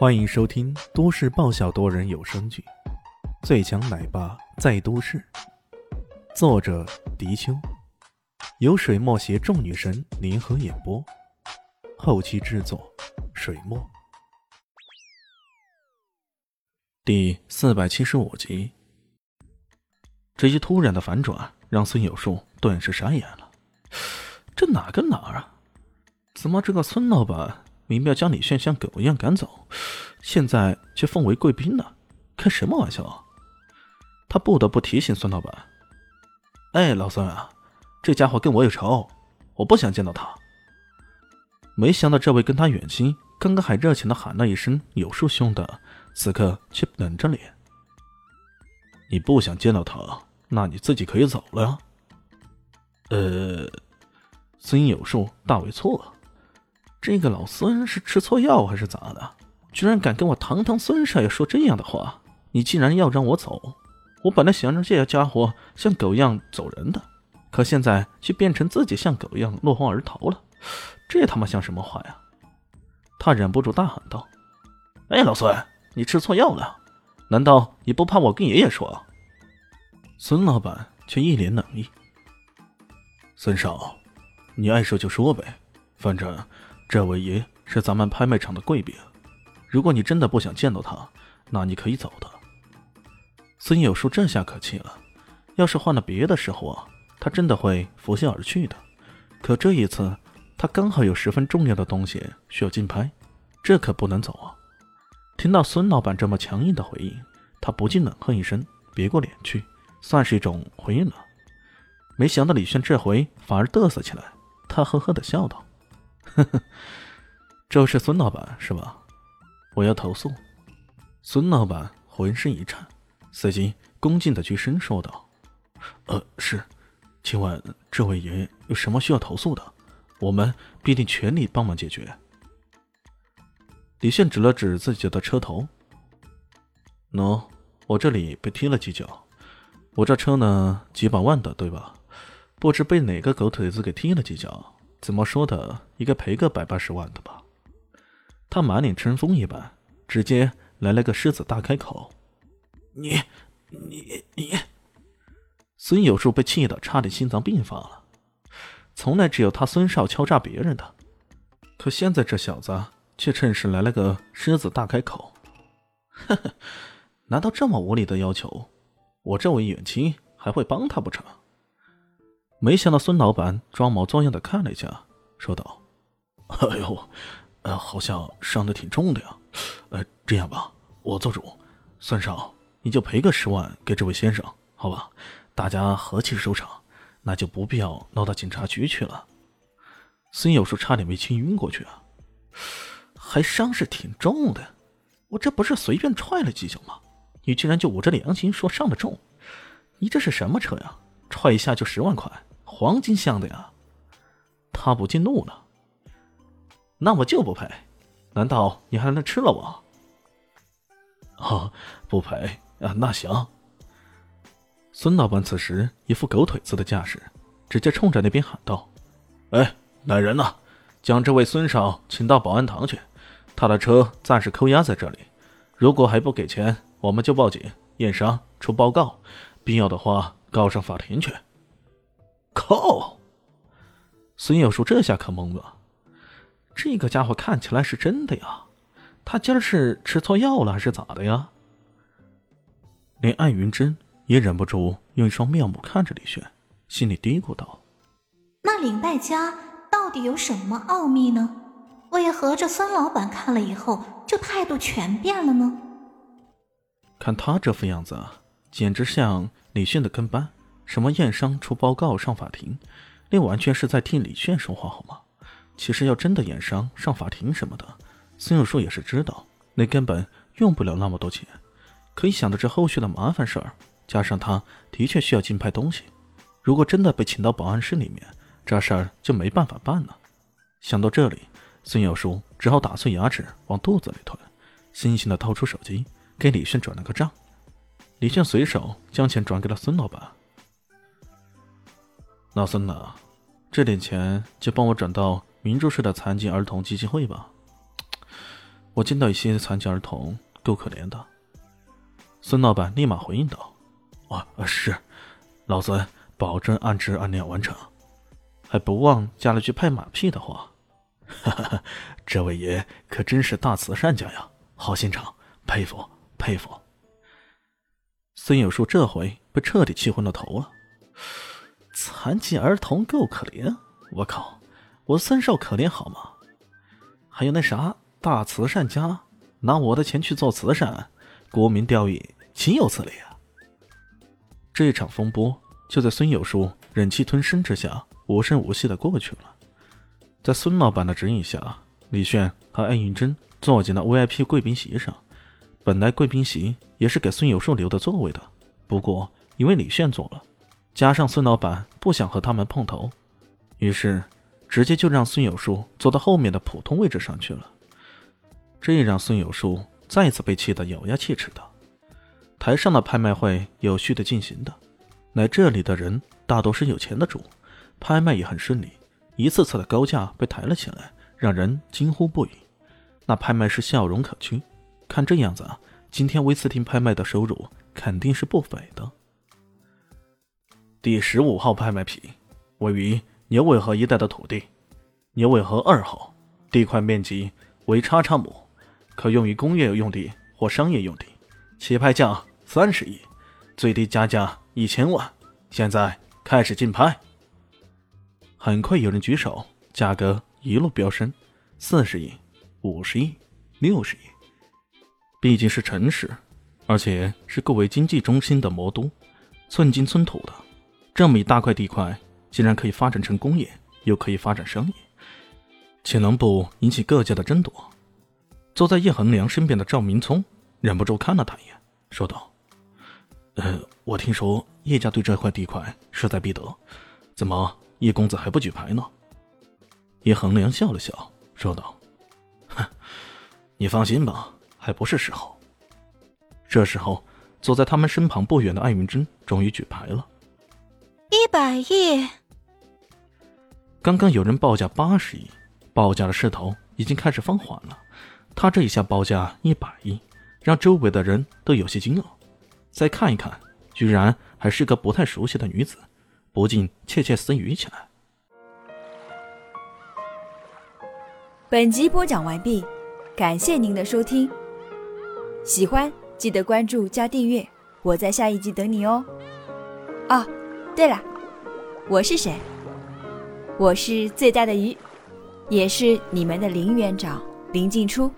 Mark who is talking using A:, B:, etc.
A: 欢迎收听都市爆笑多人有声剧《最强奶爸在都市》，作者：迪秋，由水墨携众女神联合演播，后期制作：水墨。第四百七十五集，这一突然的反转让孙有树顿时傻眼了。这哪跟哪儿啊？怎么这个孙老板？明要将李炫像狗一样赶走，现在却奉为贵宾了，开什么玩笑啊？他不得不提醒孙老板：“哎，老孙啊，这家伙跟我有仇，我不想见到他。”没想到这位跟他远亲刚刚还热情的喊了一声“有树兄”的，此刻却冷着脸：“你不想见到他，那你自己可以走了呀。”呃，孙有树大为错愕。这个老孙是吃错药还是咋的？居然敢跟我堂堂孙少爷说这样的话！你竟然要让我走，我本来想让这些家伙像狗一样走人的，可现在却变成自己像狗一样落荒而逃了，这他妈像什么话呀？他忍不住大喊道：“哎，老孙，你吃错药了？难道你不怕我跟爷爷说？”孙老板却一脸冷意：“孙少，你爱说就说呗，反正……”这位爷是咱们拍卖场的贵宾，如果你真的不想见到他，那你可以走的。孙有树这下可气了，要是换了别的时候啊，他真的会拂袖而去的。可这一次，他刚好有十分重要的东西需要竞拍，这可不能走啊！听到孙老板这么强硬的回应，他不禁冷哼一声，别过脸去，算是一种回应了。没想到李炫这回反而嘚瑟起来，他呵呵的笑道。呵呵，这是孙老板是吧？我要投诉。孙老板浑身一颤，随即恭敬的鞠身说道：“呃，是，请问这位爷有什么需要投诉的？我们必定全力帮忙解决。”李炫指了指自己的车头：“喏，我这里被踢了几脚。我这车呢，几百万的，对吧？不知被哪个狗腿子给踢了几脚。”怎么说的，应该赔个百八十万的吧？他满脸春风一般，直接来了个狮子大开口：“你、你、你！”孙有树被气得差点心脏病发了。从来只有他孙少敲诈别人的，可现在这小子却趁势来了个狮子大开口。呵呵，难道这么无理的要求，我这位远亲还会帮他不成？没想到孙老板装模作样的看了一下，说道：“哎呦，呃，好像伤的挺重的呀。呃，这样吧，我做主，孙少，你就赔个十万给这位先生，好吧？大家和气收场，那就不必要闹到警察局去了。”孙有树差点没气晕过去啊！还伤势挺重的，我这不是随便踹了几脚吗？你居然就捂着良心说伤的重？你这是什么车呀？踹一下就十万块？黄金镶的呀，他不禁怒了。那我就不赔，难道你还能吃了我？啊，不赔啊，那行。孙老板此时一副狗腿子的架势，直接冲着那边喊道：“哎，来人呐，将这位孙少请到保安堂去，他的车暂时扣押在这里，如果还不给钱，我们就报警、验伤、出报告，必要的话告上法庭去。”扣！孙有树这下可懵了，这个家伙看起来是真的呀，他今儿是吃错药了还是咋的呀？连艾云珍也忍不住用一双妙目看着李轩，心里嘀咕道：“
B: 那领带家到底有什么奥秘呢？为何这孙老板看了以后就态度全变了呢？”
A: 看他这副样子，简直像李炫的跟班。什么验伤、出报告、上法庭，那完全是在替李炫说话，好吗？其实要真的验伤、上法庭什么的，孙有树也是知道，那根本用不了那么多钱。可以想到这后续的麻烦事儿，加上他的确需要竞拍东西，如果真的被请到保安室里面，这事儿就没办法办了。想到这里，孙有树只好打碎牙齿往肚子里吞，悻悻地掏出手机给李炫转了个账。李炫随手将钱转给了孙老板。老孙呐，这点钱就帮我转到明珠市的残疾儿童基金会吧。我见到一些残疾儿童，够可怜的。孙老板立马回应道：“啊，是，老孙保证按质按量完成。”还不忘加了句拍马屁的话：“哈哈，这位爷可真是大慈善家呀，好心肠，佩服佩服。”孙有树这回被彻底气昏了头了。残疾儿童够可怜，我靠，我孙少可怜好吗？还有那啥大慈善家，拿我的钱去做慈善，沽名钓誉，岂有此理啊！这一场风波就在孙有树忍气吞声之下。无声无息的过去了，在孙老板的指引下，李炫和安云珍坐进了 VIP 贵宾席上。本来贵宾席也是给孙有树留的座位的，不过因为李炫坐了，加上孙老板不想和他们碰头，于是直接就让孙有树坐到后面的普通位置上去了。这让孙有树再次被气得咬牙切齿的。台上的拍卖会有序的进行的，来这里的人大多是有钱的主。拍卖也很顺利，一次次的高价被抬了起来，让人惊呼不已。那拍卖师笑容可掬，看这样子啊，今天威斯汀拍卖的收入肯定是不菲的。第十五号拍卖品，位于牛尾河一带的土地，牛尾河二号，地块面积为叉叉亩，可用于工业用地或商业用地，起拍价三十亿，最低加价一千万。现在开始竞拍。很快有人举手，价格一路飙升，四十亿、五十亿、六十亿。毕竟是城市，而且是各为经济中心的魔都，寸金寸土的，这么一大块地块，竟然可以发展成工业，又可以发展商业，岂能不引起各家的争夺？坐在叶恒良身边的赵明聪忍不住看了他一眼，说道：“呃，我听说叶家对这块地块势在必得，怎么？”叶公子还不举牌呢？叶恒良笑了笑，说道：“哼，你放心吧，还不是时候。”这时候，坐在他们身旁不远的艾云珍终于举牌了，
B: 百亿。
A: 刚刚有人报价八十亿，报价的势头已经开始放缓了。他这一下报价一百亿，让周围的人都有些惊愕。再看一看，居然还是个不太熟悉的女子。不禁窃窃私语起来。
C: 本集播讲完毕，感谢您的收听。喜欢记得关注加订阅，我在下一集等你哦。哦，对了，我是谁？我是最大的鱼，也是你们的林园长林静初。